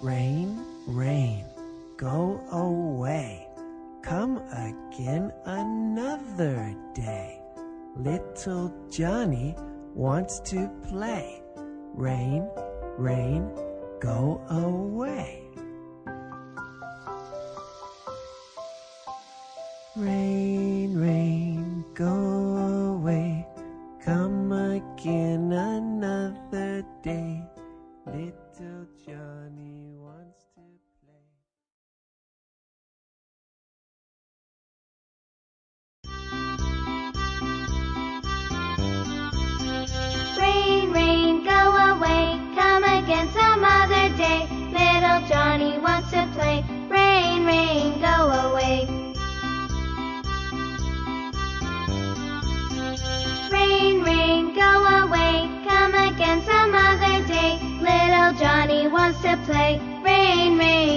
Rain, rain, go away. Come again another day. Little Johnny wants to play. Rain, rain, go away. Rain, rain, go away. Come again another day. Little Johnny to play. Rain, rain, go away. Rain, rain, go away. Come again some other day. Little Johnny wants to play. Rain, rain.